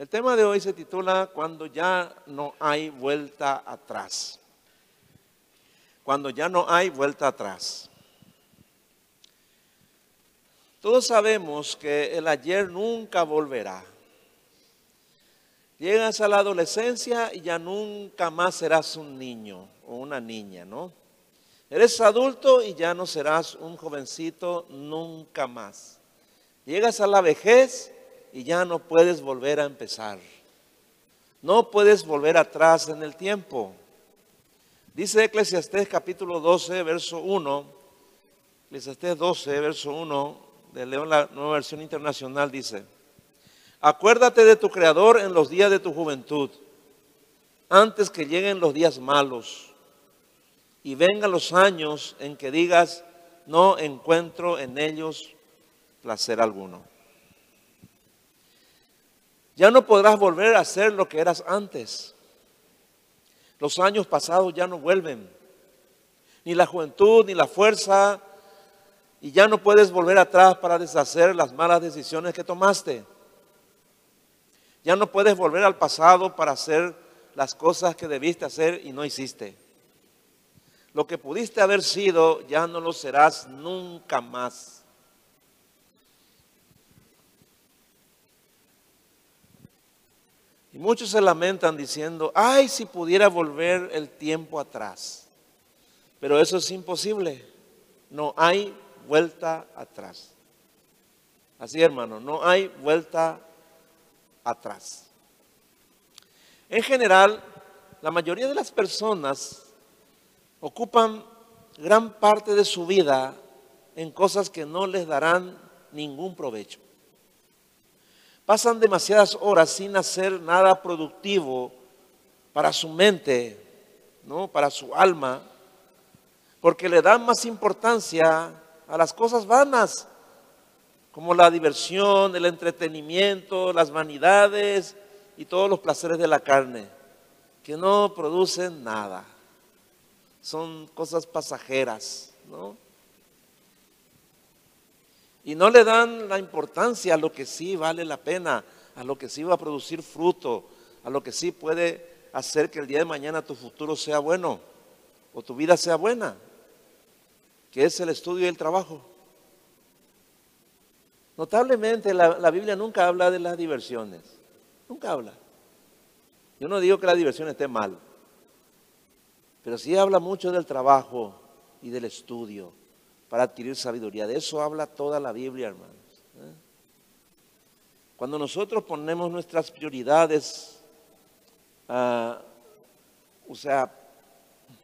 El tema de hoy se titula Cuando ya no hay vuelta atrás. Cuando ya no hay vuelta atrás. Todos sabemos que el ayer nunca volverá. Llegas a la adolescencia y ya nunca más serás un niño o una niña, ¿no? Eres adulto y ya no serás un jovencito nunca más. Llegas a la vejez y ya no puedes volver a empezar. No puedes volver atrás en el tiempo. Dice Eclesiastés capítulo 12, verso 1. Eclesiastés 12, verso 1 de León, la nueva versión internacional dice, acuérdate de tu Creador en los días de tu juventud, antes que lleguen los días malos y vengan los años en que digas, no encuentro en ellos placer alguno. Ya no podrás volver a ser lo que eras antes. Los años pasados ya no vuelven. Ni la juventud, ni la fuerza. Y ya no puedes volver atrás para deshacer las malas decisiones que tomaste. Ya no puedes volver al pasado para hacer las cosas que debiste hacer y no hiciste. Lo que pudiste haber sido ya no lo serás nunca más. Muchos se lamentan diciendo, ay, si pudiera volver el tiempo atrás. Pero eso es imposible. No hay vuelta atrás. Así, hermano, no hay vuelta atrás. En general, la mayoría de las personas ocupan gran parte de su vida en cosas que no les darán ningún provecho. Pasan demasiadas horas sin hacer nada productivo para su mente, ¿no? para su alma, porque le dan más importancia a las cosas vanas, como la diversión, el entretenimiento, las vanidades y todos los placeres de la carne, que no producen nada. Son cosas pasajeras, ¿no? Y no le dan la importancia a lo que sí vale la pena, a lo que sí va a producir fruto, a lo que sí puede hacer que el día de mañana tu futuro sea bueno o tu vida sea buena, que es el estudio y el trabajo. Notablemente la, la Biblia nunca habla de las diversiones, nunca habla. Yo no digo que la diversión esté mal, pero sí habla mucho del trabajo y del estudio para adquirir sabiduría. De eso habla toda la Biblia, hermanos. ¿eh? Cuando nosotros ponemos nuestras prioridades, ah, o sea,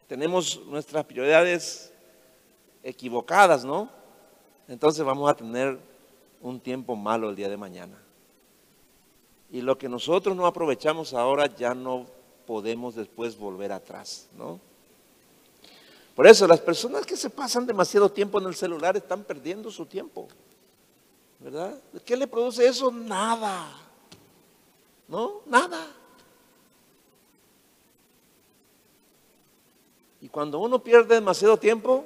tenemos nuestras prioridades equivocadas, ¿no? Entonces vamos a tener un tiempo malo el día de mañana. Y lo que nosotros no aprovechamos ahora ya no podemos después volver atrás, ¿no? Por eso las personas que se pasan demasiado tiempo en el celular están perdiendo su tiempo. ¿Verdad? ¿Qué le produce eso? Nada. ¿No? Nada. Y cuando uno pierde demasiado tiempo,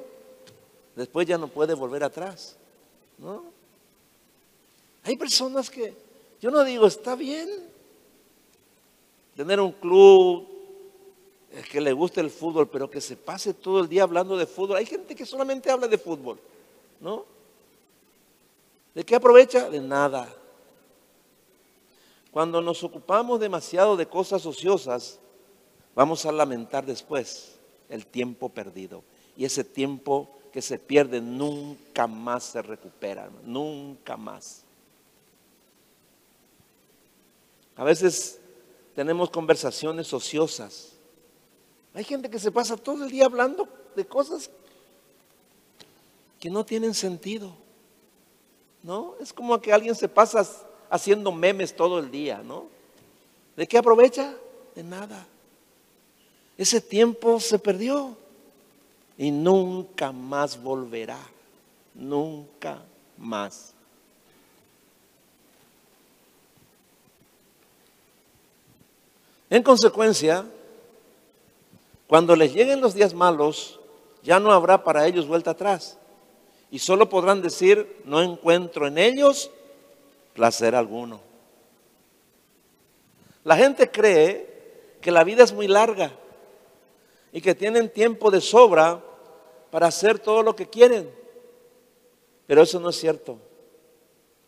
después ya no puede volver atrás. ¿No? Hay personas que, yo no digo, está bien tener un club, que le guste el fútbol, pero que se pase todo el día hablando de fútbol. Hay gente que solamente habla de fútbol, ¿no? ¿De qué aprovecha? De nada. Cuando nos ocupamos demasiado de cosas ociosas, vamos a lamentar después el tiempo perdido. Y ese tiempo que se pierde nunca más se recupera, nunca más. A veces tenemos conversaciones ociosas hay gente que se pasa todo el día hablando de cosas que no tienen sentido. ¿No? Es como que alguien se pasa haciendo memes todo el día, ¿no? ¿De qué aprovecha? De nada. Ese tiempo se perdió y nunca más volverá. Nunca más. En consecuencia, cuando les lleguen los días malos, ya no habrá para ellos vuelta atrás. Y solo podrán decir, no encuentro en ellos placer alguno. La gente cree que la vida es muy larga y que tienen tiempo de sobra para hacer todo lo que quieren. Pero eso no es cierto.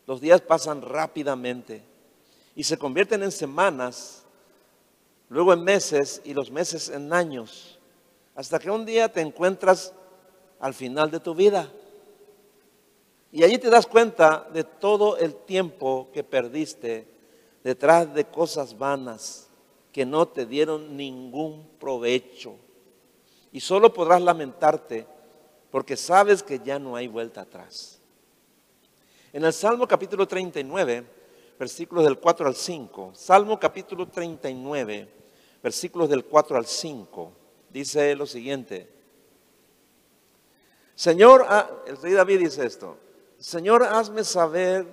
Los días pasan rápidamente y se convierten en semanas, luego en meses y los meses en años, hasta que un día te encuentras al final de tu vida. Y allí te das cuenta de todo el tiempo que perdiste detrás de cosas vanas que no te dieron ningún provecho. Y solo podrás lamentarte porque sabes que ya no hay vuelta atrás. En el Salmo capítulo 39, versículos del 4 al 5, Salmo capítulo 39, versículos del 4 al 5, dice lo siguiente. Señor, el rey David dice esto, Señor, hazme saber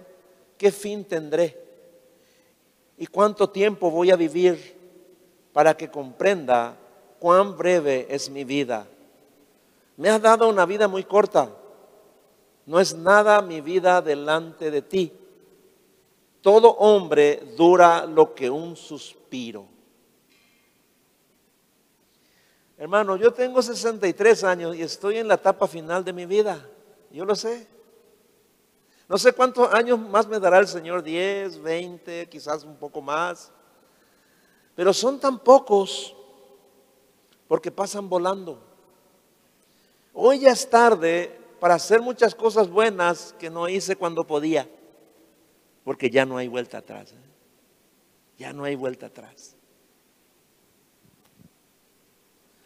qué fin tendré y cuánto tiempo voy a vivir para que comprenda cuán breve es mi vida. Me has dado una vida muy corta. No es nada mi vida delante de ti. Todo hombre dura lo que un suspiro. Hermano, yo tengo 63 años y estoy en la etapa final de mi vida. Yo lo sé. No sé cuántos años más me dará el Señor, 10, 20, quizás un poco más. Pero son tan pocos porque pasan volando. Hoy ya es tarde para hacer muchas cosas buenas que no hice cuando podía, porque ya no hay vuelta atrás. ¿eh? Ya no hay vuelta atrás.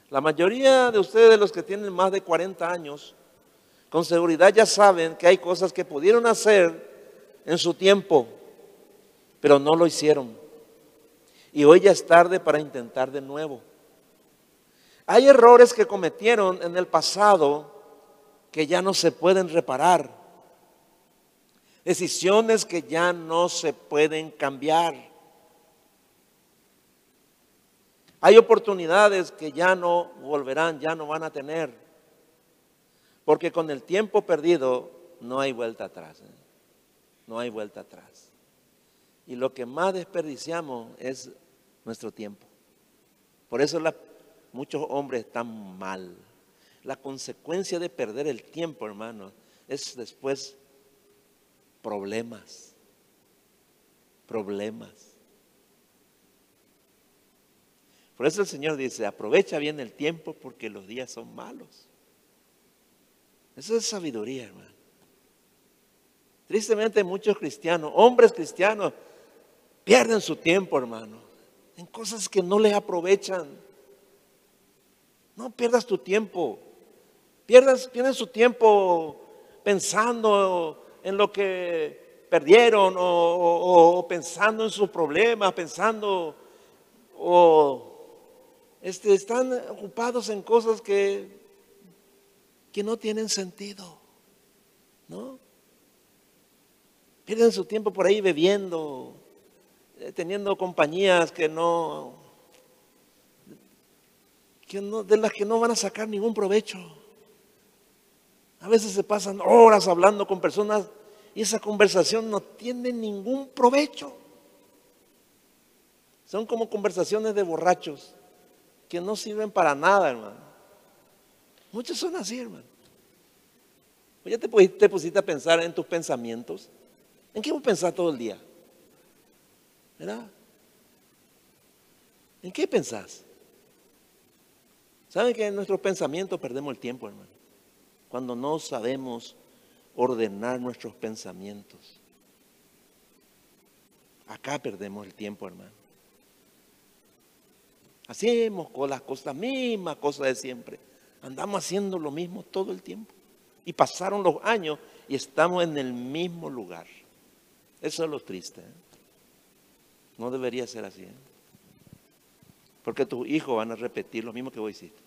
La mayoría de ustedes, los que tienen más de 40 años, con seguridad ya saben que hay cosas que pudieron hacer en su tiempo, pero no lo hicieron. Y hoy ya es tarde para intentar de nuevo. Hay errores que cometieron en el pasado que ya no se pueden reparar. Decisiones que ya no se pueden cambiar. Hay oportunidades que ya no volverán, ya no van a tener. Porque con el tiempo perdido no hay vuelta atrás. ¿eh? No hay vuelta atrás. Y lo que más desperdiciamos es nuestro tiempo. Por eso muchos hombres están mal. La consecuencia de perder el tiempo, hermano, es después problemas. Problemas. Por eso el Señor dice, aprovecha bien el tiempo porque los días son malos. Eso es sabiduría, hermano. Tristemente muchos cristianos, hombres cristianos, pierden su tiempo, hermano, en cosas que no les aprovechan. No pierdas tu tiempo. Pierdas, pierden su tiempo pensando en lo que perdieron o, pensando en sus problemas, pensando o este, están ocupados en cosas que que no tienen sentido, ¿no? Pierden su tiempo por ahí bebiendo, eh, teniendo compañías que no, que no, de las que no van a sacar ningún provecho. A veces se pasan horas hablando con personas y esa conversación no tiene ningún provecho. Son como conversaciones de borrachos que no sirven para nada, hermano. Muchos son así, hermano. Pues ya te, pusiste a pensar en tus pensamientos. ¿En qué vos pensás todo el día? ¿Verdad? ¿En qué pensás? ¿Saben que en nuestros pensamientos perdemos el tiempo, hermano? Cuando no sabemos ordenar nuestros pensamientos. Acá perdemos el tiempo, hermano. Hacemos con las cosas, mismas cosas de siempre. Andamos haciendo lo mismo todo el tiempo. Y pasaron los años y estamos en el mismo lugar. Eso es lo triste. ¿eh? No debería ser así. ¿eh? Porque tus hijos van a repetir lo mismo que vos hiciste.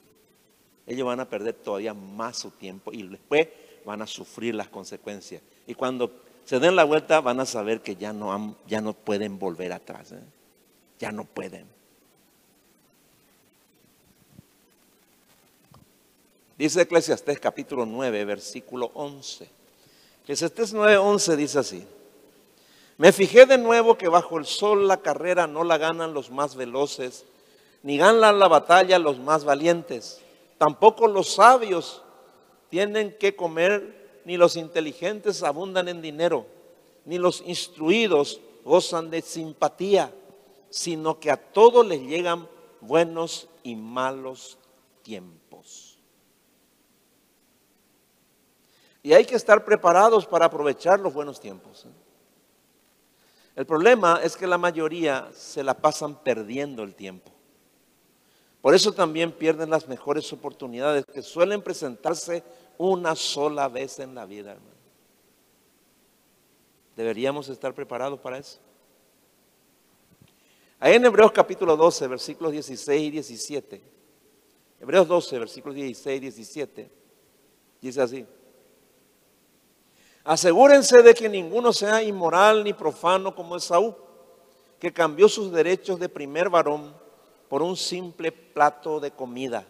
Ellos van a perder todavía más su tiempo y después van a sufrir las consecuencias. Y cuando se den la vuelta van a saber que ya no, ya no pueden volver atrás. ¿eh? Ya no pueden. Dice Eclesiastés capítulo 9, versículo 11. Eclesiastés 9, 11 dice así. Me fijé de nuevo que bajo el sol la carrera no la ganan los más veloces, ni ganan la batalla los más valientes. Tampoco los sabios tienen que comer, ni los inteligentes abundan en dinero, ni los instruidos gozan de simpatía, sino que a todos les llegan buenos y malos tiempos. Y hay que estar preparados para aprovechar los buenos tiempos. ¿eh? El problema es que la mayoría se la pasan perdiendo el tiempo. Por eso también pierden las mejores oportunidades que suelen presentarse una sola vez en la vida, hermano. Deberíamos estar preparados para eso. Ahí en Hebreos capítulo 12, versículos 16 y 17. Hebreos 12, versículos 16 y 17. Dice así. Asegúrense de que ninguno sea inmoral ni profano como Esaú, que cambió sus derechos de primer varón por un simple plato de comida.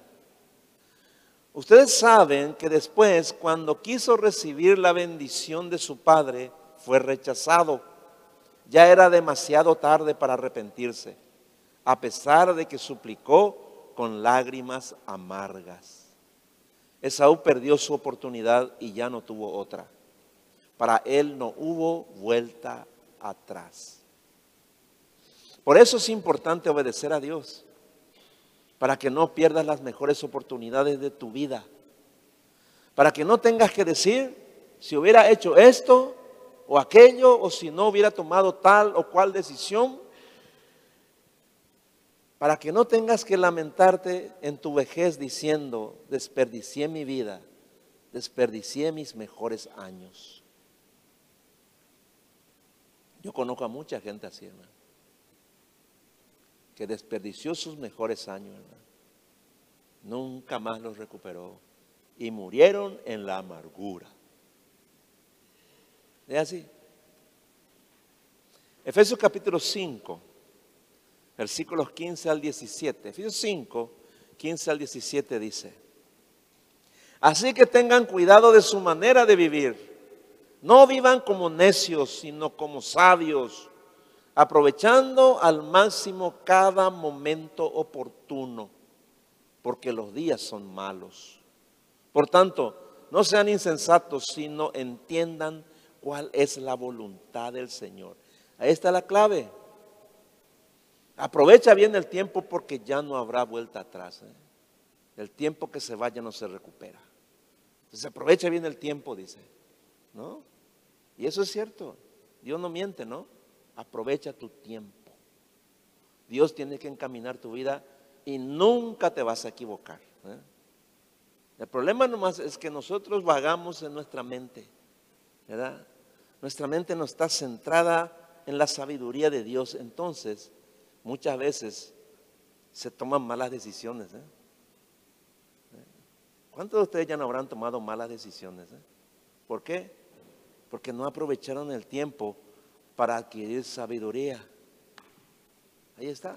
Ustedes saben que después, cuando quiso recibir la bendición de su padre, fue rechazado. Ya era demasiado tarde para arrepentirse, a pesar de que suplicó con lágrimas amargas. Esaú perdió su oportunidad y ya no tuvo otra. Para él no hubo vuelta atrás. Por eso es importante obedecer a Dios, para que no pierdas las mejores oportunidades de tu vida, para que no tengas que decir, si hubiera hecho esto o aquello, o si no hubiera tomado tal o cual decisión, para que no tengas que lamentarte en tu vejez diciendo, desperdicié mi vida, desperdicié mis mejores años. Yo conozco a mucha gente así, hermano, que desperdició sus mejores años, hermano. Nunca más los recuperó y murieron en la amargura. Es así. Efesios capítulo 5, versículos 15 al 17. Efesios 5, 15 al 17 dice, así que tengan cuidado de su manera de vivir no vivan como necios, sino como sabios, aprovechando al máximo cada momento oportuno, porque los días son malos. Por tanto, no sean insensatos, sino entiendan cuál es la voluntad del Señor. Ahí está la clave. Aprovecha bien el tiempo porque ya no habrá vuelta atrás. ¿eh? El tiempo que se vaya no se recupera. Entonces aprovecha bien el tiempo, dice. ¿No? Y eso es cierto. Dios no miente, ¿no? Aprovecha tu tiempo. Dios tiene que encaminar tu vida y nunca te vas a equivocar. ¿eh? El problema nomás es que nosotros vagamos en nuestra mente, ¿verdad? Nuestra mente no está centrada en la sabiduría de Dios. Entonces, muchas veces se toman malas decisiones. ¿eh? ¿Cuántos de ustedes ya no habrán tomado malas decisiones? Eh? ¿Por qué? porque no aprovecharon el tiempo para adquirir sabiduría. Ahí está.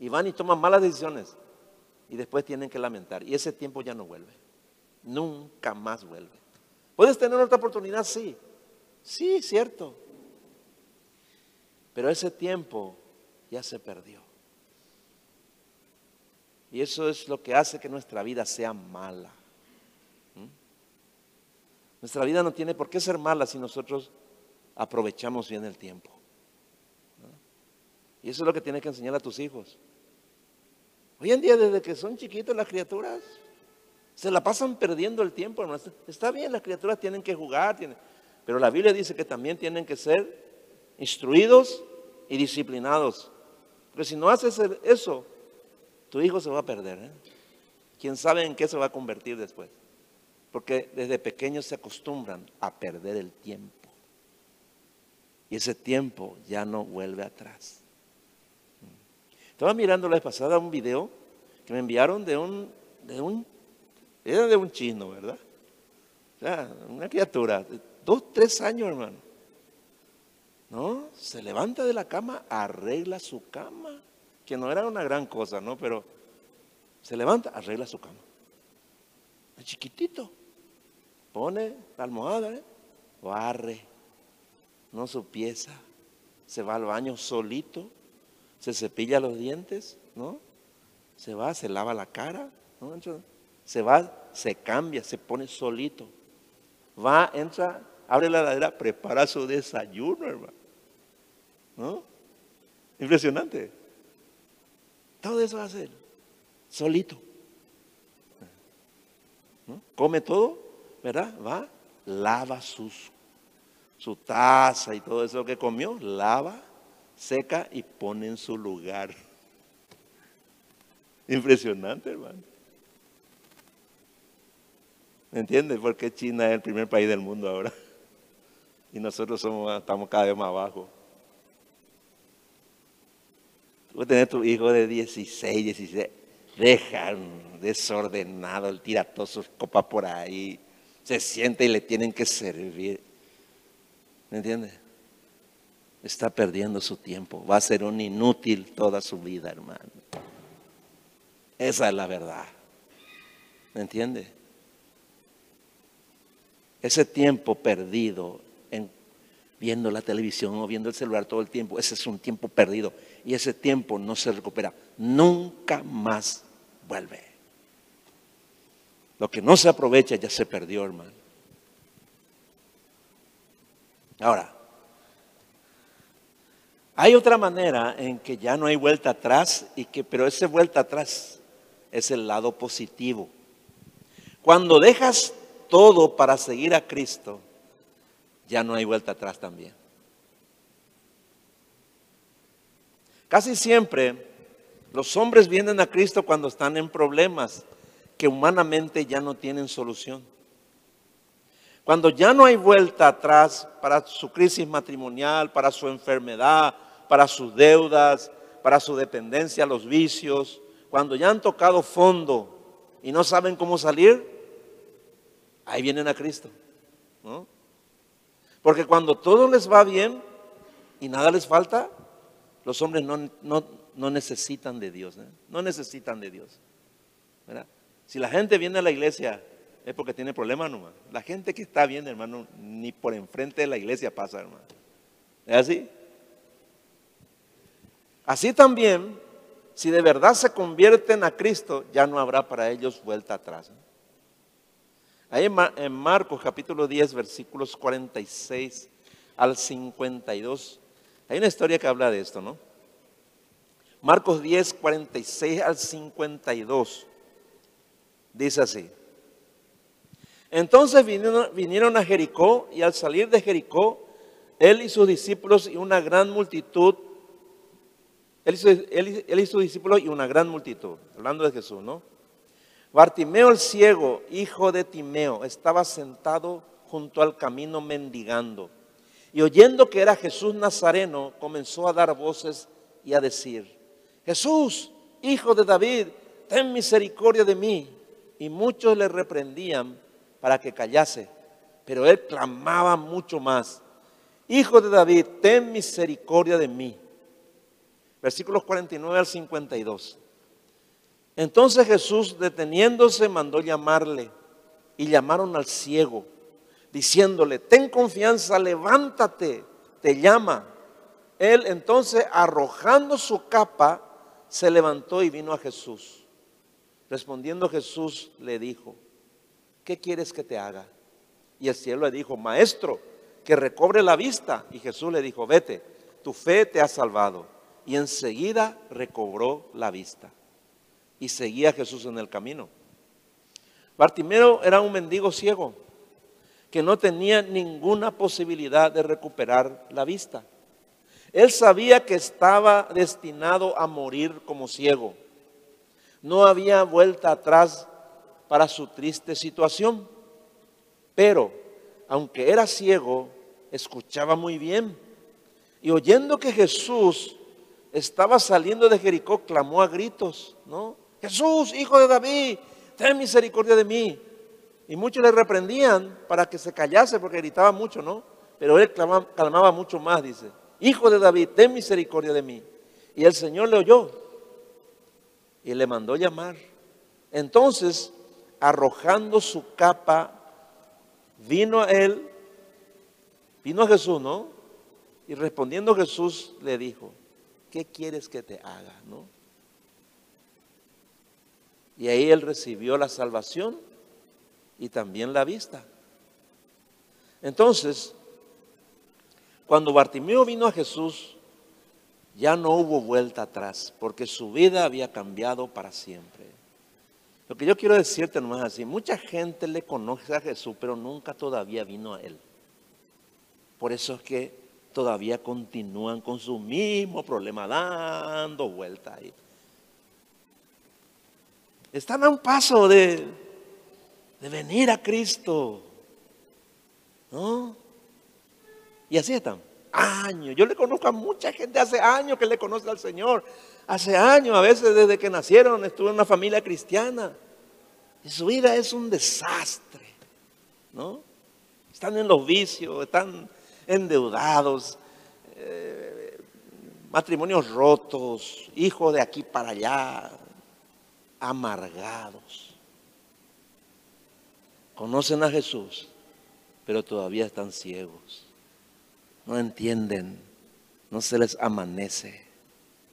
Y van y toman malas decisiones y después tienen que lamentar. Y ese tiempo ya no vuelve. Nunca más vuelve. ¿Puedes tener otra oportunidad? Sí. Sí, cierto. Pero ese tiempo ya se perdió. Y eso es lo que hace que nuestra vida sea mala. Nuestra vida no tiene por qué ser mala si nosotros aprovechamos bien el tiempo. Y eso es lo que tienes que enseñar a tus hijos. Hoy en día, desde que son chiquitos las criaturas, se la pasan perdiendo el tiempo. Está bien, las criaturas tienen que jugar, pero la Biblia dice que también tienen que ser instruidos y disciplinados. Pero si no haces eso, tu hijo se va a perder. ¿eh? ¿Quién sabe en qué se va a convertir después? Porque desde pequeños se acostumbran a perder el tiempo. Ese tiempo ya no vuelve atrás. Estaba mirando la vez pasada un video que me enviaron de un, de un, era de un chino, ¿verdad? O sea, una criatura, de dos, tres años, hermano. ¿No? Se levanta de la cama, arregla su cama, que no era una gran cosa, ¿no? Pero se levanta, arregla su cama. Es chiquitito pone la almohada, ¿eh? barre, no supiesa, se va al baño solito, se cepilla los dientes, ¿no? Se va, se lava la cara, ¿no? se va, se cambia, se pone solito. Va, entra, abre la ladera, prepara su desayuno, hermano. ¿No? Impresionante. Todo eso va a hacer solito. ¿No? Come todo, ¿verdad? Va, lava sus, su taza y todo eso que comió, lava, seca y pone en su lugar. Impresionante, hermano. ¿Me entiendes? Porque China es el primer país del mundo ahora. Y nosotros somos, estamos cada vez más abajo. Tú vas a tener tu hijo de 16, 16. Deja desordenado, él tira todas sus copas por ahí. Se siente y le tienen que servir. ¿Me entiendes? Está perdiendo su tiempo. Va a ser un inútil toda su vida, hermano. Esa es la verdad. ¿Me entiendes? Ese tiempo perdido en viendo la televisión o viendo el celular todo el tiempo, ese es un tiempo perdido y ese tiempo no se recupera. Nunca más vuelve. Lo que no se aprovecha ya se perdió, hermano. Ahora, hay otra manera en que ya no hay vuelta atrás y que pero ese vuelta atrás es el lado positivo. Cuando dejas todo para seguir a Cristo, ya no hay vuelta atrás también. Casi siempre los hombres vienen a Cristo cuando están en problemas que humanamente ya no tienen solución. Cuando ya no hay vuelta atrás para su crisis matrimonial, para su enfermedad, para sus deudas, para su dependencia a los vicios, cuando ya han tocado fondo y no saben cómo salir, ahí vienen a Cristo. Porque cuando todo les va bien y nada les falta, los hombres no, necesitan de Dios, ¿eh? no necesitan de Dios. Si la gente viene a la iglesia es porque tiene problemas nomás. La gente que está bien, hermano, ni por enfrente de la iglesia pasa, hermano. ¿Es así? Así también, si de verdad se convierten a Cristo, ya no habrá para ellos vuelta atrás. ¿eh? Ahí en Marcos capítulo 10, versículos 46 al 52, hay una historia que habla de esto, ¿no? Marcos 10, 46 al 52, dice así. Entonces vinieron, a Jericó y al salir de Jericó, él y sus discípulos y una gran multitud, él él y sus discípulos y una gran multitud, hablando de Jesús, ¿no? Bartimeo el ciego, hijo de Timeo, estaba sentado junto al camino mendigando. Y oyendo que era Jesús Nazareno, comenzó a dar voces y a decir, Jesús, hijo de David, ten misericordia de mí. Y muchos le reprendían para que callase, pero él clamaba mucho más, Hijo de David, ten misericordia de mí. Versículos 49 al 52. Entonces Jesús, deteniéndose, mandó llamarle y llamaron al ciego, diciéndole, ten confianza, levántate, te llama. Él entonces, arrojando su capa, se levantó y vino a Jesús. Respondiendo Jesús le dijo, ¿qué quieres que te haga? Y el cielo le dijo, maestro, que recobre la vista. Y Jesús le dijo, vete, tu fe te ha salvado. Y enseguida recobró la vista y seguía Jesús en el camino. Bartimeo era un mendigo ciego que no tenía ninguna posibilidad de recuperar la vista. Él sabía que estaba destinado a morir como ciego. No había vuelta atrás para su triste situación. Pero, aunque era ciego, escuchaba muy bien. Y oyendo que Jesús estaba saliendo de Jericó, clamó a gritos, ¿no? Jesús, hijo de David, ten misericordia de mí. Y muchos le reprendían para que se callase porque gritaba mucho, ¿no? Pero él clamaba, mucho más, dice, hijo de David, ten misericordia de mí. Y el Señor le oyó y le mandó llamar. Entonces, arrojando su capa, vino a él, vino a Jesús, ¿no? Y respondiendo Jesús le dijo, ¿qué quieres que te haga? ¿No? Y ahí él recibió la salvación y también la vista. Entonces, cuando Bartimeo vino a Jesús, ya no hubo vuelta atrás, porque su vida había cambiado para siempre. Lo que yo quiero decirte nomás así, mucha gente le conoce a Jesús, pero nunca todavía vino a Él. Por eso es que todavía continúan con su mismo problema, dando vuelta ahí. Están a un paso de, de venir a Cristo. ¿No? Y así están. Años. Yo le conozco a mucha gente hace años que le conoce al Señor. Hace años, a veces desde que nacieron, estuvo en una familia cristiana. Y su vida es un desastre. ¿No? Están en los vicios, están endeudados, eh, matrimonios rotos, hijos de aquí para allá, amargados. Conocen a Jesús, pero todavía están ciegos. No entienden, no se les amanece.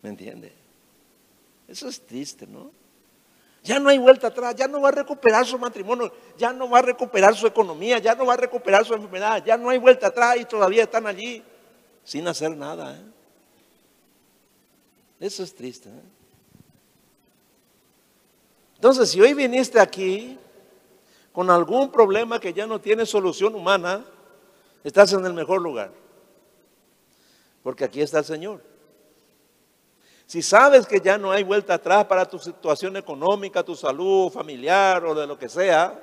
¿Me entiende? Eso es triste, ¿no? Ya no hay vuelta atrás, ya no va a recuperar su matrimonio, ya no va a recuperar su economía, ya no va a recuperar su enfermedad, ya no hay vuelta atrás y todavía están allí sin hacer nada. ¿eh? Eso es triste. ¿eh? Entonces, si hoy viniste aquí con algún problema que ya no tiene solución humana, estás en el mejor lugar. Porque aquí está el Señor. Si sabes que ya no hay vuelta atrás para tu situación económica, tu salud familiar o de lo que sea,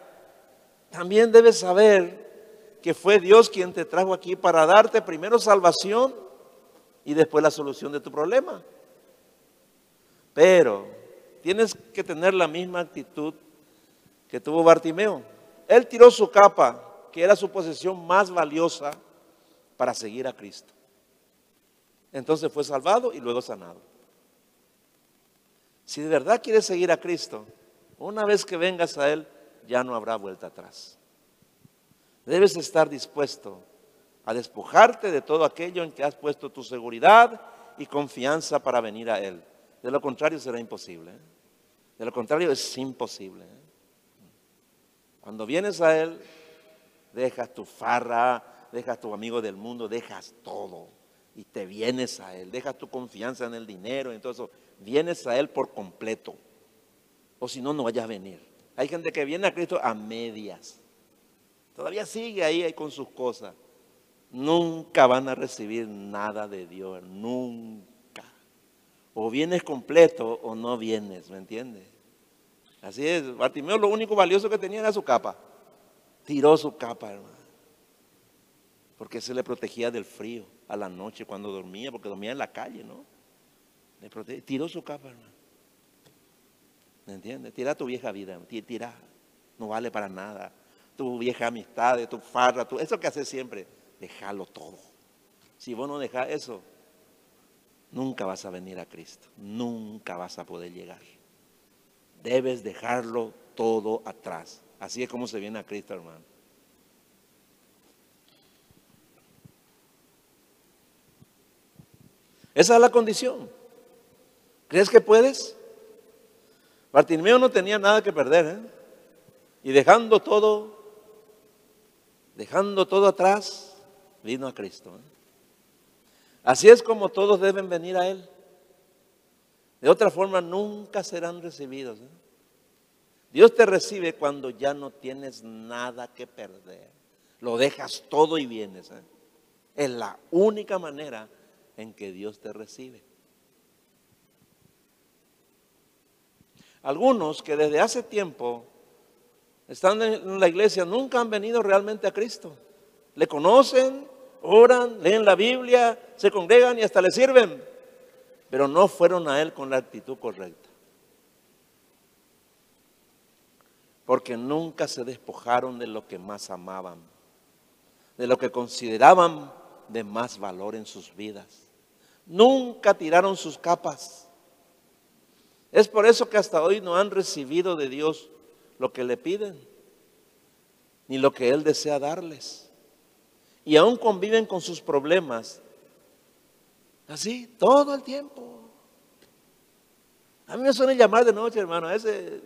también debes saber que fue Dios quien te trajo aquí para darte primero salvación y después la solución de tu problema. Pero tienes que tener la misma actitud que tuvo Bartimeo. Él tiró su capa, que era su posesión más valiosa, para seguir a Cristo. Entonces fue salvado y luego sanado. Si de verdad quieres seguir a Cristo, una vez que vengas a Él, ya no habrá vuelta atrás. Debes estar dispuesto a despojarte de todo aquello en que has puesto tu seguridad y confianza para venir a Él. De lo contrario será imposible. ¿eh? De lo contrario es imposible. ¿eh? Cuando vienes a Él, dejas tu farra, dejas tu amigo del mundo, dejas todo y te vienes a Él. Dejas tu confianza en el dinero, en todo eso vienes a Él por completo. O si no, no vayas a venir. Hay gente que viene a Cristo a medias. Todavía sigue ahí, con sus cosas. Nunca van a recibir nada de Dios, nunca. O vienes completo o no vienes, ¿me entiendes? Así es, Bartimeo lo único valioso que tenía era su capa. Tiró su capa, hermano. Porque se le protegía del frío a la noche cuando dormía, porque dormía en la calle, ¿no? Tiró su capa, hermano. ¿Me entiendes? Tira tu vieja vida, tira. No vale para nada. Tu vieja amistad, tu farra, eso que haces siempre, déjalo todo. Si vos no dejas eso, nunca vas a venir a Cristo. Nunca vas a poder llegar. Debes dejarlo todo atrás. Así es como se viene a Cristo, hermano. Esa es la condición. ¿Crees que puedes? Bartimeo no tenía nada que perder, ¿eh? Y dejando todo, dejando todo atrás, vino a Cristo. ¿eh? Así es como todos deben venir a Él. De otra forma, nunca serán recibidos. ¿eh? Dios te recibe cuando ya no tienes nada que perder. Lo dejas todo y vienes. ¿eh? Es la única manera en que Dios te recibe. Algunos que desde hace tiempo están en la iglesia nunca han venido realmente a Cristo. Le conocen, oran, leen la Biblia, se congregan y hasta le sirven, pero no fueron a Él con la actitud correcta. Porque nunca se despojaron de lo que más amaban, de lo que consideraban de más valor en sus vidas. Nunca tiraron sus capas es por eso que hasta hoy no han recibido de Dios lo que le piden, ni lo que Él desea darles. Y aún conviven con sus problemas Así, todo el tiempo. A mí me suena llamar de noche, hermano. A ese,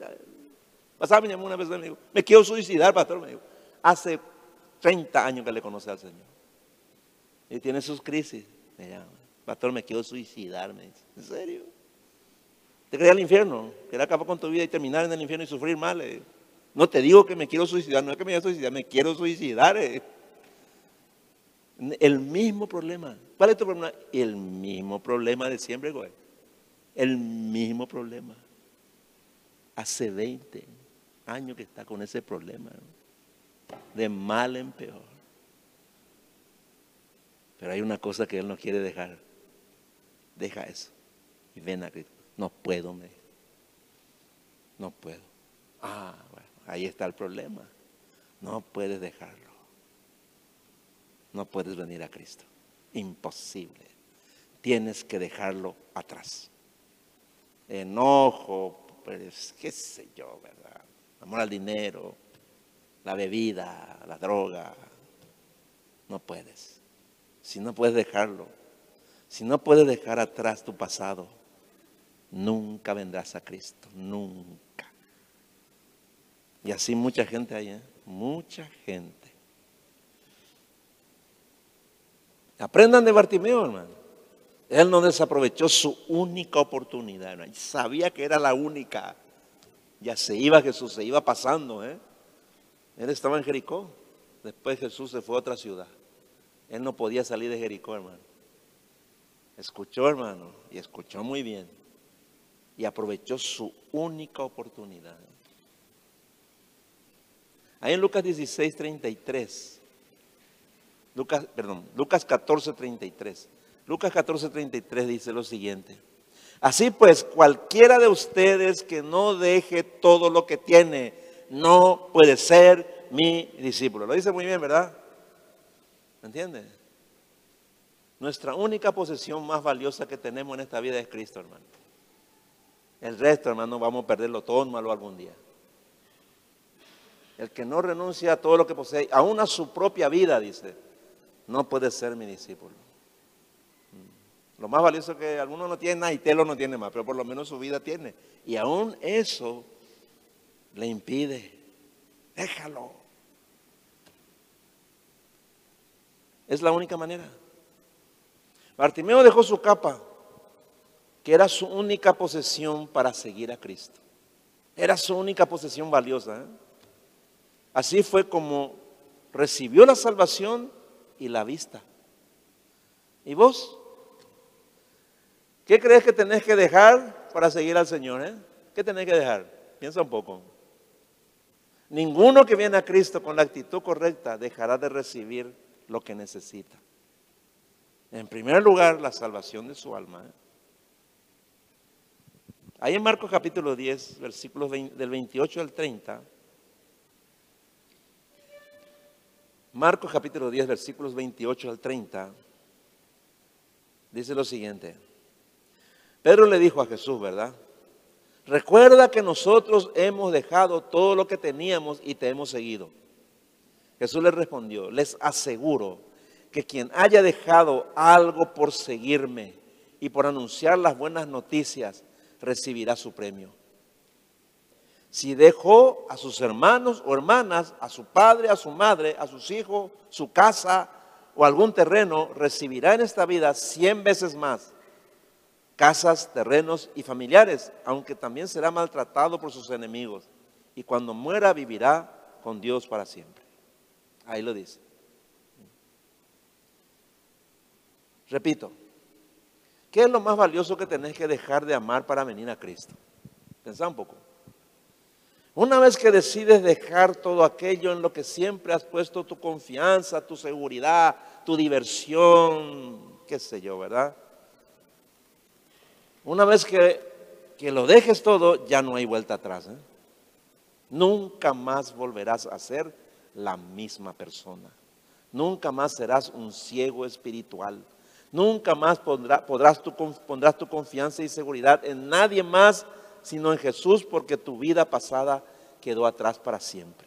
pasaba me llamó una vez me dijo, me quiero suicidar, pastor. Me dijo, hace 30 años que le conoce al Señor. Y tiene sus crisis. Me llama, pastor, me quiero suicidar. Me dice, ¿en serio? ¿Te quería el infierno? ¿Quería acabar con tu vida y terminar en el infierno y sufrir mal? No te digo que me quiero suicidar, no es que me quiero suicidar, me quiero suicidar. El mismo problema. ¿Cuál es tu problema? El mismo problema de siempre, güey el mismo problema. Hace 20 años que está con ese problema, de mal en peor. Pero hay una cosa que él no quiere dejar. Deja eso y ven a Cristo. No puedo, me No puedo. Ah, bueno, ahí está el problema. No puedes dejarlo. No puedes venir a Cristo. Imposible. Tienes que dejarlo atrás enojo, pues qué sé yo, ¿verdad? Amor al dinero, la bebida, la droga. No puedes. Si no puedes dejarlo, si no puedes dejar atrás tu pasado, nunca vendrás a Cristo, nunca. Y así mucha gente hay, ¿eh? mucha gente. Aprendan de Bartimeo, hermano. Él no desaprovechó su única oportunidad. Sabía que era la única. Ya se iba Jesús, se iba pasando. ¿eh? Él estaba en Jericó. Después Jesús se fue a otra ciudad. Él no podía salir de Jericó, hermano. Escuchó, hermano, y escuchó muy bien. Y aprovechó su única oportunidad. Ahí en Lucas 16, 33. Lucas, perdón, Lucas 14, 33. Lucas 14:33 dice lo siguiente. Así pues, cualquiera de ustedes que no deje todo lo que tiene, no puede ser mi discípulo. Lo dice muy bien, ¿verdad? ¿Me entiende? Nuestra única posesión más valiosa que tenemos en esta vida es Cristo, hermano. El resto, hermano, vamos a perderlo todo malo algún día. El que no renuncia a todo lo que posee, aún a su propia vida, dice, no puede ser mi discípulo. Lo más valioso que alguno no tiene nada y Telo no tiene más, pero por lo menos su vida tiene. Y aún eso le impide. Déjalo. Es la única manera. Bartimeo dejó su capa, que era su única posesión para seguir a Cristo. Era su única posesión valiosa. ¿eh? Así fue como recibió la salvación y la vista. ¿Y vos? ¿Qué crees que tenés que dejar para seguir al Señor? Eh? ¿Qué tenés que dejar? Piensa un poco. Ninguno que viene a Cristo con la actitud correcta dejará de recibir lo que necesita. En primer lugar, la salvación de su alma. ¿eh? Ahí en Marcos capítulo 10, versículos del 28 al 30. Marcos capítulo 10, versículos 28 al 30. Dice lo siguiente. Pedro le dijo a Jesús, ¿verdad? Recuerda que nosotros hemos dejado todo lo que teníamos y te hemos seguido. Jesús le respondió, les aseguro que quien haya dejado algo por seguirme y por anunciar las buenas noticias, recibirá su premio. Si dejó a sus hermanos o hermanas, a su padre, a su madre, a sus hijos, su casa o algún terreno, recibirá en esta vida cien veces más casas, terrenos y familiares, aunque también será maltratado por sus enemigos. Y cuando muera vivirá con Dios para siempre. Ahí lo dice. Repito, ¿qué es lo más valioso que tenés que dejar de amar para venir a Cristo? Pensá un poco. Una vez que decides dejar todo aquello en lo que siempre has puesto tu confianza, tu seguridad, tu diversión, qué sé yo, ¿verdad? Una vez que, lo dejes todo, ya no hay vuelta atrás. ¿eh? Nunca más volverás a ser la misma persona. Nunca más serás un ciego espiritual. Nunca más podrás tu, pondrás tu confianza y seguridad en nadie más sino en Jesús porque tu vida pasada quedó atrás para siempre.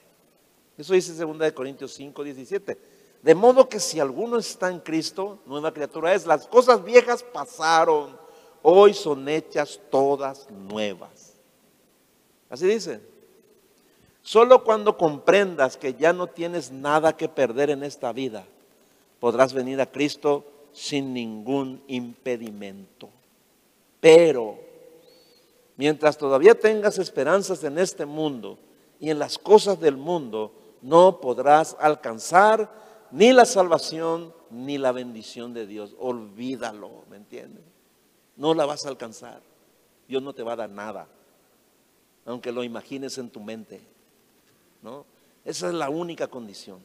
Eso dice 2 Corintios 5, 17. De modo que si alguno está en Cristo, nueva criatura es. Las cosas viejas pasaron, hoy son hechas todas nuevas. Así dice. Solo cuando comprendas que ya no tienes nada que perder en esta vida, podrás venir a Cristo sin ningún impedimento. Pero mientras todavía tengas esperanzas en este mundo y en las cosas del mundo, no podrás alcanzar ni la salvación ni la bendición de Dios. Olvídalo, ¿me entiendes? No la vas a alcanzar. Dios no te va a dar nada, aunque lo imagines en tu mente. ¿no? Esa es la única condición.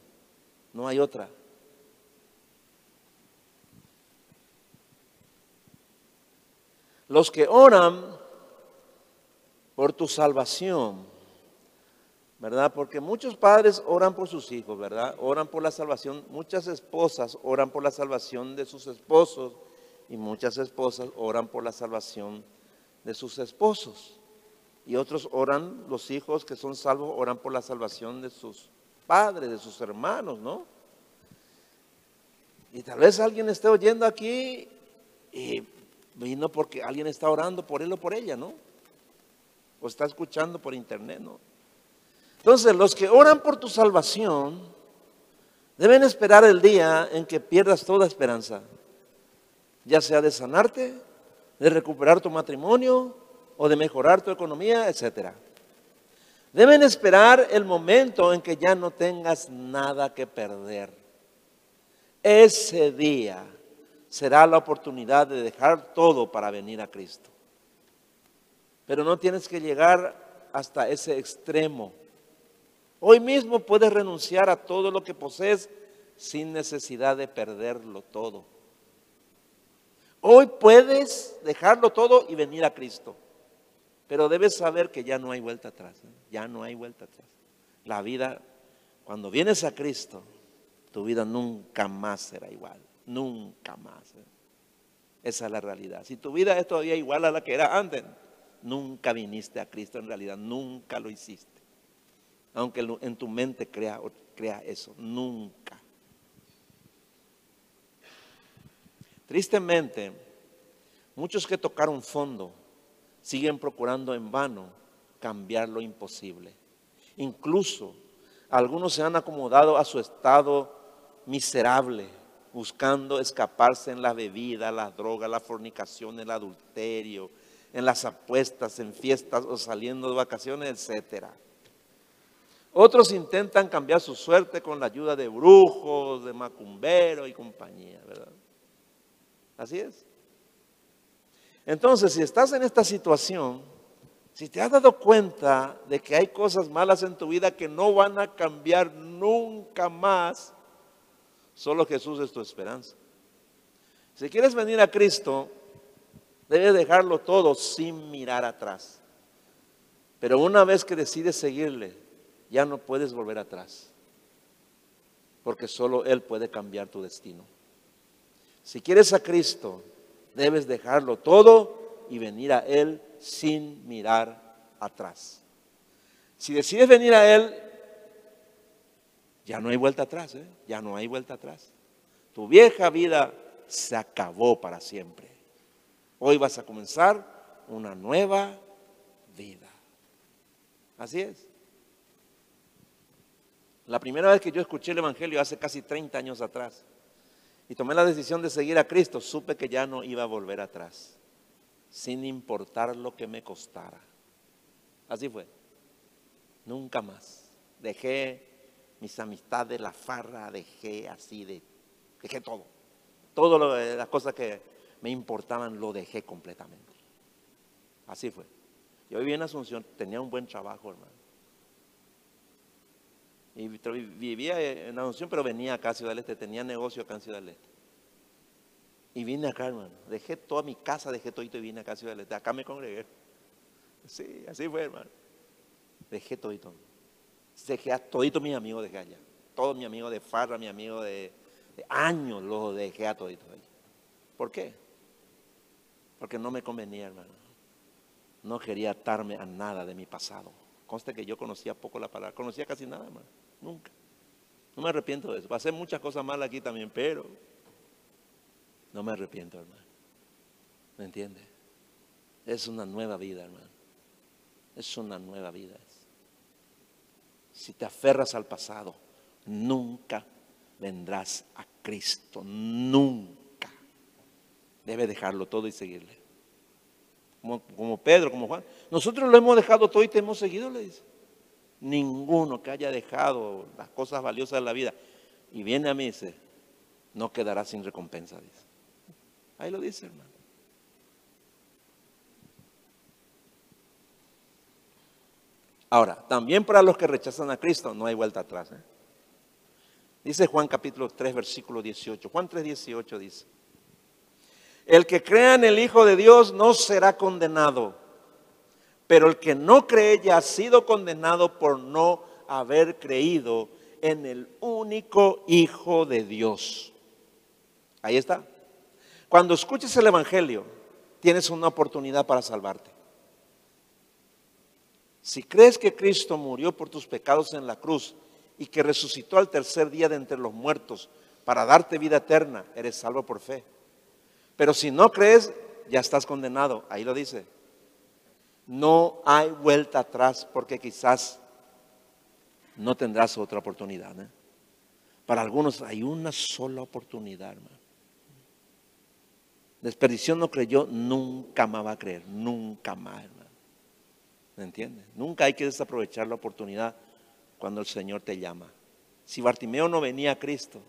No hay otra. Los que oran por tu salvación ¿verdad? Porque muchos padres oran por sus hijos, ¿verdad? Oran por la salvación. Muchas esposas oran por la salvación de sus esposos y muchas esposas oran por la salvación de sus esposos. Y otros oran, los hijos que son salvos, oran por la salvación de sus padres, de sus hermanos, ¿no? Y tal vez alguien esté oyendo aquí y vino porque alguien está orando por él o por ella, ¿no? O está escuchando por internet, ¿no? Entonces, los que oran por tu salvación deben esperar el día en que pierdas toda esperanza, ya sea de sanarte, de recuperar tu matrimonio o de mejorar tu economía, etc. Deben esperar el momento en que ya no tengas nada que perder. Ese día será la oportunidad de dejar todo para venir a Cristo. Pero no tienes que llegar hasta ese extremo Hoy mismo puedes renunciar a todo lo que posees sin necesidad de perderlo todo. Hoy puedes dejarlo todo y venir a Cristo. Pero debes saber que ya no hay vuelta atrás. ¿eh? Ya no hay vuelta atrás. La vida, cuando vienes a Cristo, tu vida nunca más será igual. Nunca más. Esa es la realidad. Si tu vida es todavía igual a la que era antes, nunca viniste a Cristo en realidad. Nunca lo hiciste aunque en tu mente crea eso, nunca. Tristemente, muchos que tocaron fondo siguen procurando en vano cambiar lo imposible. Incluso algunos se han acomodado a su estado miserable, buscando escaparse en la bebida, la droga, la fornicación, el adulterio, en las apuestas, en fiestas o saliendo de vacaciones, etcétera. Otros intentan cambiar su suerte con la ayuda de brujos, de macumberos y compañía, ¿verdad? Así es. Entonces, si estás en esta situación, si te has dado cuenta de que hay cosas malas en tu vida que no van a cambiar nunca más, solo Jesús es tu esperanza. Si quieres venir a Cristo, debes dejarlo todo sin mirar atrás. Pero una vez que decides seguirle, ya no puedes volver atrás, porque solo Él puede cambiar tu destino. Si quieres a Cristo, debes dejarlo todo y venir a Él sin mirar atrás. Si decides venir a Él, ya no hay vuelta atrás, ¿eh? ya no hay vuelta atrás. Tu vieja vida se acabó para siempre. Hoy vas a comenzar una nueva vida. Así es. La primera vez que yo escuché el Evangelio hace casi 30 años atrás y tomé la decisión de seguir a Cristo, supe que ya no iba a volver atrás, sin importar lo que me costara. Así fue. Nunca más. Dejé mis amistades, la farra, dejé así de, dejé todo. Todas las cosas que me importaban lo dejé completamente. Así fue. Yo vivía en Asunción, tenía un buen trabajo, hermano. Y vivía en Asunción, pero venía acá a Ciudad del Este, tenía negocio acá en Ciudad del Este. Y vine acá, hermano. Dejé toda mi casa, dejé todo y vine acá a Ciudad del Este. Acá me congregué. Sí, así fue, hermano. Dejé todito. Dejé a todito mis amigos, dejé allá. Todos mis amigos de farra, mis amigos de, años, los dejé a todito allá. ¿Por qué? Porque no me convenía, hermano. No quería atarme a nada de mi pasado. Conste que yo conocía poco la palabra, conocía casi nada, hermano, nunca. No me arrepiento de eso. Pasé muchas cosas malas aquí también, pero no me arrepiento, hermano. ¿Me entiende? Es una nueva vida, hermano. Es una nueva vida. Si te aferras al pasado, nunca vendrás a Cristo. Nunca. Debe dejarlo todo y seguirle. Como, Pedro, como Juan. Nosotros lo hemos dejado todo y te hemos seguido, le dice. Ninguno que haya dejado las cosas valiosas de la vida y viene a mí dice, no quedará sin recompensa, dice. Ahí lo dice, hermano. Ahora, también para los que rechazan a Cristo no hay vuelta atrás. ¿eh? Dice Juan capítulo 3, versículo 18. Juan 3, 18 dice, el que crea en el Hijo de Dios no será condenado, pero el que no cree ya ha sido condenado por no haber creído en el único Hijo de Dios. Ahí está. Cuando escuches el Evangelio, tienes una oportunidad para salvarte. Si crees que Cristo murió por tus pecados en la cruz y que resucitó al tercer día de entre los muertos para darte vida eterna, eres salvo por fe. Pero si no crees, ya estás condenado. Ahí lo dice. No hay vuelta atrás porque quizás no tendrás otra oportunidad. ¿eh? Para algunos hay una sola oportunidad, hermano. Desperdición no creyó, nunca más va a creer, nunca más, hermano. ¿Me entiendes? Nunca hay que desaprovechar la oportunidad cuando el Señor te llama. Si Bartimeo no venía a Cristo,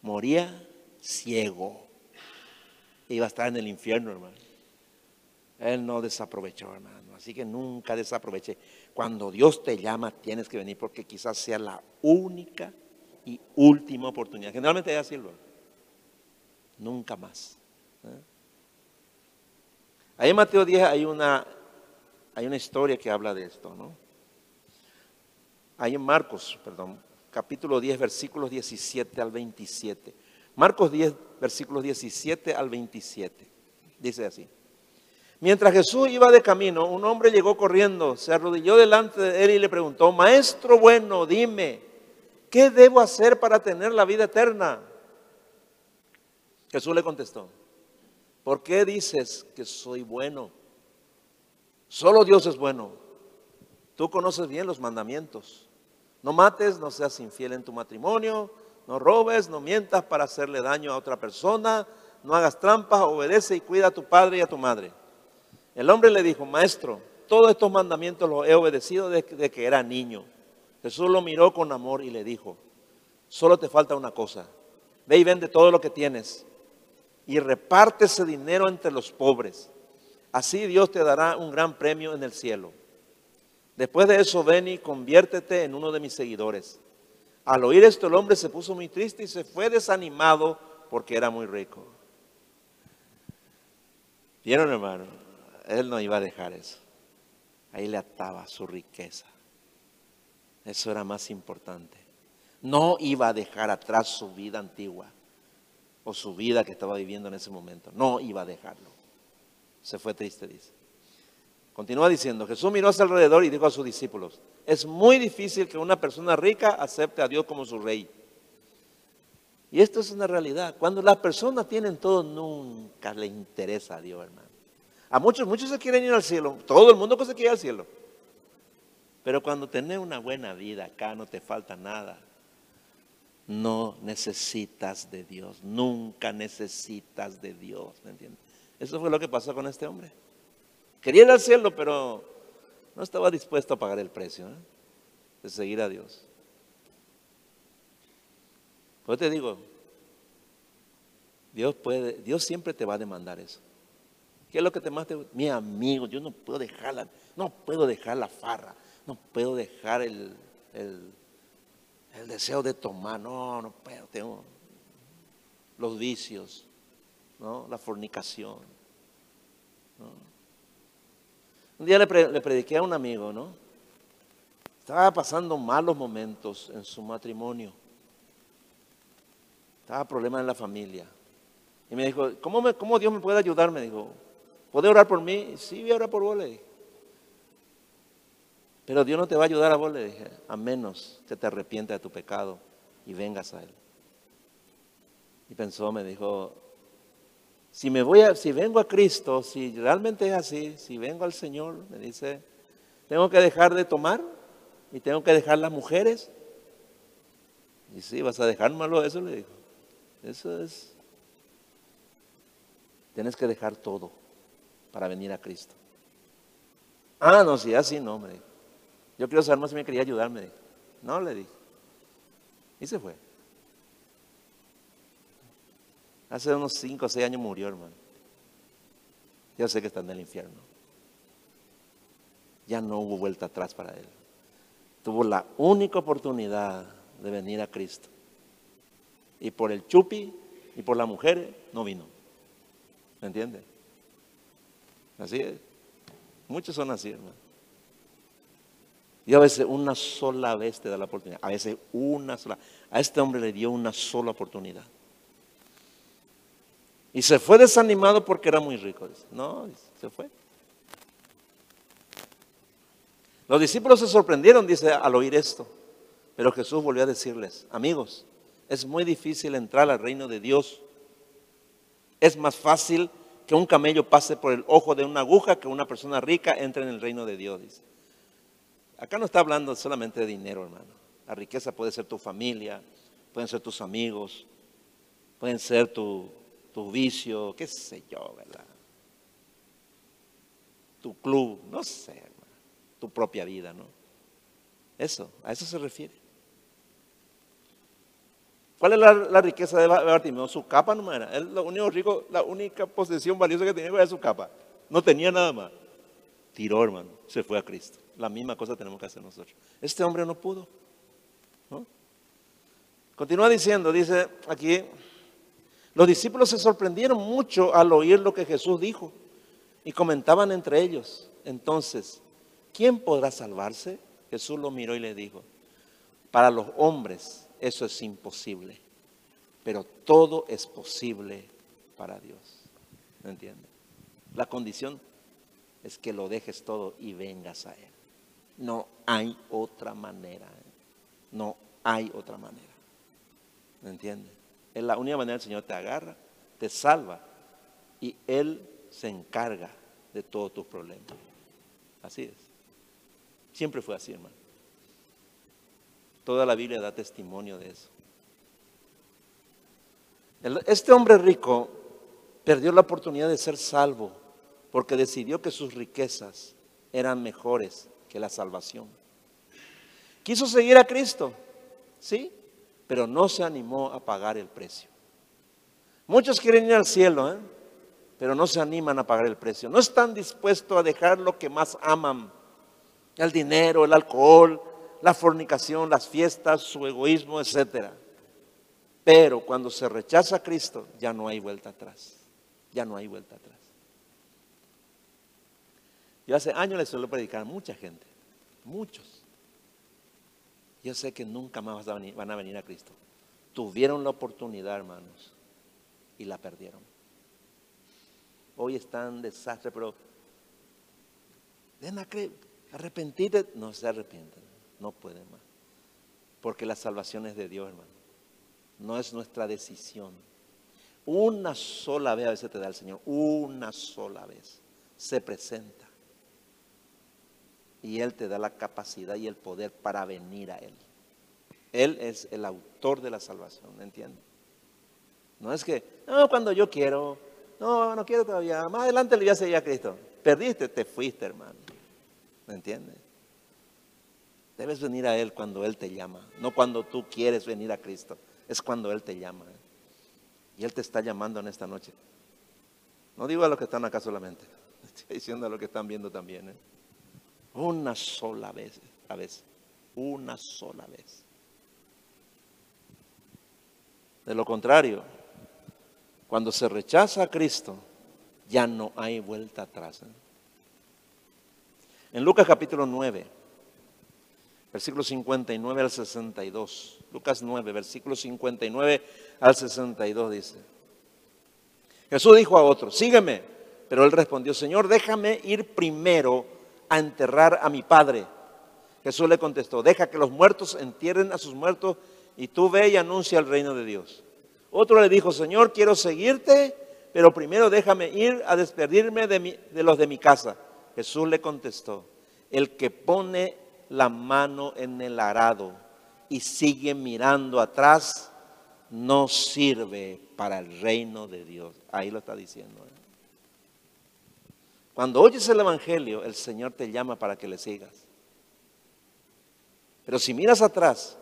moría ciego. Iba a estar en el infierno, hermano. Él no desaprovechó, hermano. Así que nunca desaproveche. Cuando Dios te llama, tienes que venir porque quizás sea la única y última oportunidad. Generalmente es así, Nunca más. ¿eh? Ahí en Mateo 10 hay una hay una historia que habla de esto, ¿no? Hay en Marcos, perdón, capítulo 10, versículos 17 al 27. Marcos 10, versículos 17 al 27. Dice así. Mientras Jesús iba de camino, un hombre llegó corriendo, se arrodilló delante de él y le preguntó, Maestro bueno, dime, ¿qué debo hacer para tener la vida eterna? Jesús le contestó, ¿por qué dices que soy bueno? Solo Dios es bueno. Tú conoces bien los mandamientos. No mates, no seas infiel en tu matrimonio, no robes, no mientas para hacerle daño a otra persona, no hagas trampas, obedece y cuida a tu padre y a tu madre. El hombre le dijo, maestro, todos estos mandamientos los he obedecido desde que era niño. Jesús lo miró con amor y le dijo, solo te falta una cosa. Ve y vende todo lo que tienes y reparte ese dinero entre los pobres Así Dios te dará un gran premio en el cielo. Después de eso, ven y conviértete en uno de mis seguidores. Al oír esto, el hombre se puso muy triste y se fue desanimado porque era muy rico. ¿Vieron, hermano? Él no iba a dejar eso. Ahí le ataba su riqueza. Eso era más importante. No iba a dejar atrás su vida antigua o su vida que estaba viviendo en ese momento. No iba a dejarlo se fue triste, dice. Continúa diciendo, Jesús miró hacia alrededor y dijo a sus discípulos, es muy difícil que una persona rica acepte a Dios como su rey. Y esto es una realidad. Cuando las personas tienen todo, nunca le interesa a Dios, hermano. A muchos, muchos se quieren ir al cielo. Todo el mundo se quiere ir al cielo. Pero cuando tenés una buena vida acá, no te falta nada. No necesitas de Dios. Nunca necesitas de Dios. ¿Me entiendes? Eso fue lo que pasó con este hombre. Quería ir al cielo, pero no estaba dispuesto a pagar el precio ¿eh? de seguir a Dios. Pues te digo, Dios puede, Dios siempre te va a demandar eso. ¿Qué es lo que te más te Mi amigo, yo no puedo dejarla, no puedo dejar la farra, no puedo dejar el, el, el deseo de tomar, no, no puedo, tengo los vicios. ¿No? la fornicación. Un día le, prediqué a un amigo, ¿no? Estaba pasando malos momentos en su matrimonio. Estaba problemas en la familia. Y me dijo, ¿cómo, ¿cómo, Dios me puede ayudar? Me dijo, ¿puede orar por mí? Sí, voy a orar por vos, le. Pero Dios no te va a ayudar a vos, le dije, a menos que te arrepientas de tu pecado y vengas a Él. Y pensó, me dijo, si me voy a, si vengo a Cristo, si realmente es así, si vengo al Señor, me dice, tengo que dejar de tomar y tengo que dejar las mujeres. Y sí, vas a dejar malo eso, le dijo. Eso es. Tienes que dejar todo para venir a Cristo. Ah, no, si así no, me dijo. Yo quiero saber más si me quería ayudar, me dijo. No, le dije. Y se fue. Hace unos 5 o 6 años murió, hermano. Yo sé que está en el infierno. Ya no hubo vuelta atrás para él. Tuvo la única oportunidad de venir a Cristo. Y por el chupi y por la mujer no vino. ¿Me entiende? Así es. Muchos son así, hermano. Y a veces una sola vez te da la oportunidad. A veces una sola. A este hombre le dio una sola oportunidad. Y se fue desanimado porque era muy rico. No, se fue. Los discípulos se sorprendieron, dice, al oír esto. Pero Jesús volvió a decirles, amigos, es muy difícil entrar al reino de Dios. Es más fácil que un camello pase por el ojo de una aguja que una persona rica entre en el reino de Dios. Dice. Acá no está hablando solamente de dinero, hermano. La riqueza puede ser tu familia, pueden ser tus amigos, pueden ser tu, tu vicio, qué sé yo, ¿verdad? Tu club, no sé, hermano, tu propia vida, ¿no? Eso, a eso se refiere. ¿Cuál es la, riqueza de Bartimeo? Su capa no era. Él, lo único rico, la única posesión valiosa que tenía era su capa. No tenía nada más. Tiró, hermano. Se fue a Cristo. La misma cosa tenemos que hacer nosotros. Este hombre no pudo. Continúa diciendo, dice aquí, los discípulos se sorprendieron mucho al oír lo que Jesús dijo y comentaban entre ellos. Entonces, ¿quién podrá salvarse? Jesús lo miró y le dijo, para los hombres eso es imposible, pero todo es posible para Dios. ¿Me entiendes? La condición es que lo dejes todo y vengas a Él. No hay otra manera. No hay otra manera. ¿Me entiendes? Es la única manera el Señor te agarra, te salva y Él se encarga de todos tus problemas. Así es. Siempre fue así, hermano. Toda la Biblia da testimonio de eso. Este hombre rico perdió la oportunidad de ser salvo porque decidió que sus riquezas eran mejores que la salvación. Quiso seguir a Cristo, ¿sí? Pero no se animó a pagar el precio. Muchos quieren ir al cielo, ¿eh? pero no se animan a pagar el precio. No están dispuestos a dejar lo que más aman, el dinero, el alcohol, la fornicación, las fiestas, su egoísmo, etc. Pero cuando se rechaza a Cristo, ya no hay vuelta atrás. Ya no hay vuelta atrás. Yo hace años le suelo predicar a mucha gente, muchos. Yo sé que nunca más van a venir a Cristo. Tuvieron la oportunidad, hermanos, y la perdieron. Hoy están desastre, pero ven a creer. No se arrepienten, no pueden más. Porque la salvación es de Dios, hermano. No es nuestra decisión. Una sola vez a veces te da el Señor, una sola vez se presenta y Él te da la capacidad y el poder para venir a Él. Él es el autor de la salvación, ¿me entiendes? No es que, no, cuando yo quiero, no, no quiero todavía, más adelante le voy a seguir a Cristo. Perdiste, te fuiste, hermano. ¿Me entiendes? Debes venir a Él cuando Él te llama, no cuando tú quieres venir a Cristo, es cuando Él te llama. Y Él te está llamando en esta noche. No digo a los que están acá solamente, estoy diciendo a los que están viendo también. ¿eh? Una sola vez, a veces. Una sola vez. De lo contrario, cuando se rechaza a Cristo, ya no hay vuelta atrás. ¿eh? En Lucas capítulo 9, versículo 59 al 62. Lucas 9, versículo 59 al 62 dice. Jesús dijo a otro, sígueme. Pero él respondió, Señor, déjame ir primero a enterrar a mi padre. Jesús le contestó, deja que los muertos entierren a sus muertos y tú ve y anuncia el reino de Dios. Otro le dijo, Señor, quiero seguirte, pero primero déjame ir a despedirme de, los de mi casa. Jesús le contestó, el que pone la mano en el arado y sigue mirando atrás, no sirve para el reino de Dios. Ahí lo está diciendo. ¿eh? Cuando oyes el Evangelio, el Señor te llama para que le sigas. Pero si miras atrás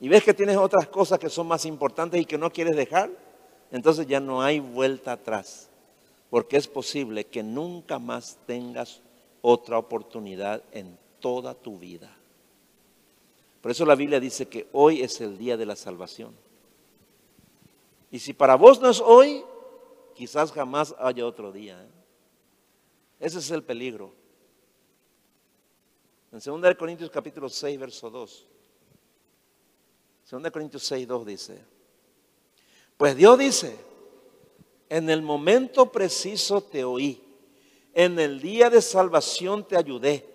y ves que tienes otras cosas que son más importantes y que no quieres dejar, entonces ya no hay vuelta atrás. Porque es posible que nunca más tengas otra oportunidad en toda tu vida. Por eso la Biblia dice que hoy es el día de la salvación. Y si para vos no es hoy, quizás jamás haya otro día. ¿eh? Ese es el peligro. En 2 Corintios capítulo 6, verso 2. 2 Corintios 6, 2 dice, pues Dios dice, en el momento preciso te oí, en el día de salvación te ayudé.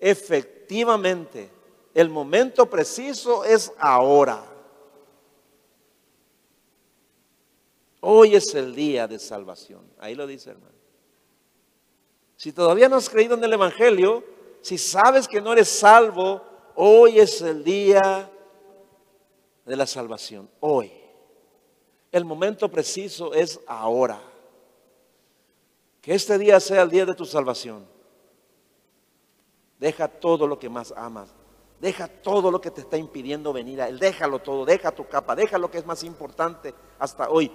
Efectivamente, el momento preciso es ahora. Hoy es el día de salvación. Ahí lo dice hermano. Si todavía no has creído en el Evangelio, si sabes que no eres salvo, hoy es el día de la salvación. Hoy. El momento preciso es ahora. Que este día sea el día de tu salvación. Deja todo lo que más amas. Deja todo lo que te está impidiendo venir a Él. Déjalo todo. Deja tu capa. Deja lo que es más importante hasta hoy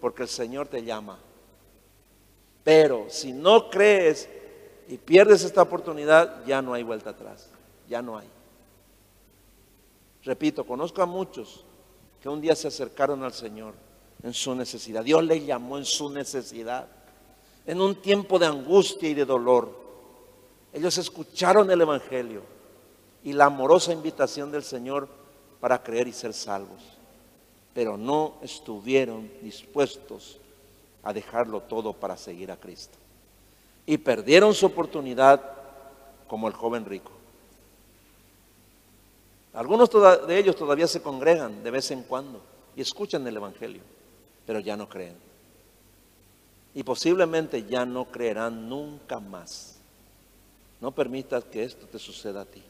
porque el Señor te llama. Pero si no crees y pierdes esta oportunidad, ya no hay vuelta atrás, ya no hay. Repito, conozco a muchos que un día se acercaron al Señor en su necesidad. Dios les llamó en su necesidad, en un tiempo de angustia y de dolor. Ellos escucharon el Evangelio y la amorosa invitación del Señor para creer y ser salvos pero no estuvieron dispuestos a dejarlo todo para seguir a Cristo. Y perdieron su oportunidad como el joven rico. Algunos de ellos todavía se congregan de vez en cuando y escuchan el Evangelio, pero ya no creen. Y posiblemente ya no creerán nunca más. No permitas que esto te suceda a ti.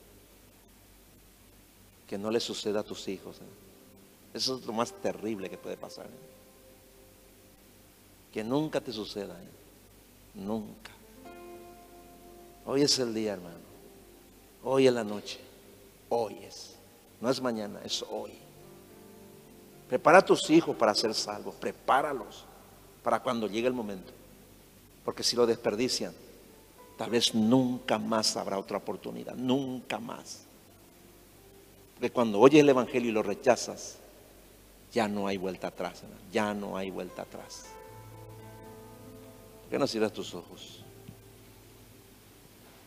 Que no le suceda a tus hijos. ¿eh? Eso es lo más terrible que puede pasar. ¿eh? Que nunca te suceda. ¿eh? Nunca. Hoy es el día, hermano. Hoy es la noche. Hoy es. No es mañana, es hoy. Prepara a tus hijos para ser salvos. Prepáralos para cuando llegue el momento. Porque si lo desperdician, tal vez nunca más habrá otra oportunidad. Nunca más. Porque cuando oyes el Evangelio y lo rechazas, ya no hay vuelta atrás, ya no hay vuelta atrás. ¿Por qué no cierras tus ojos?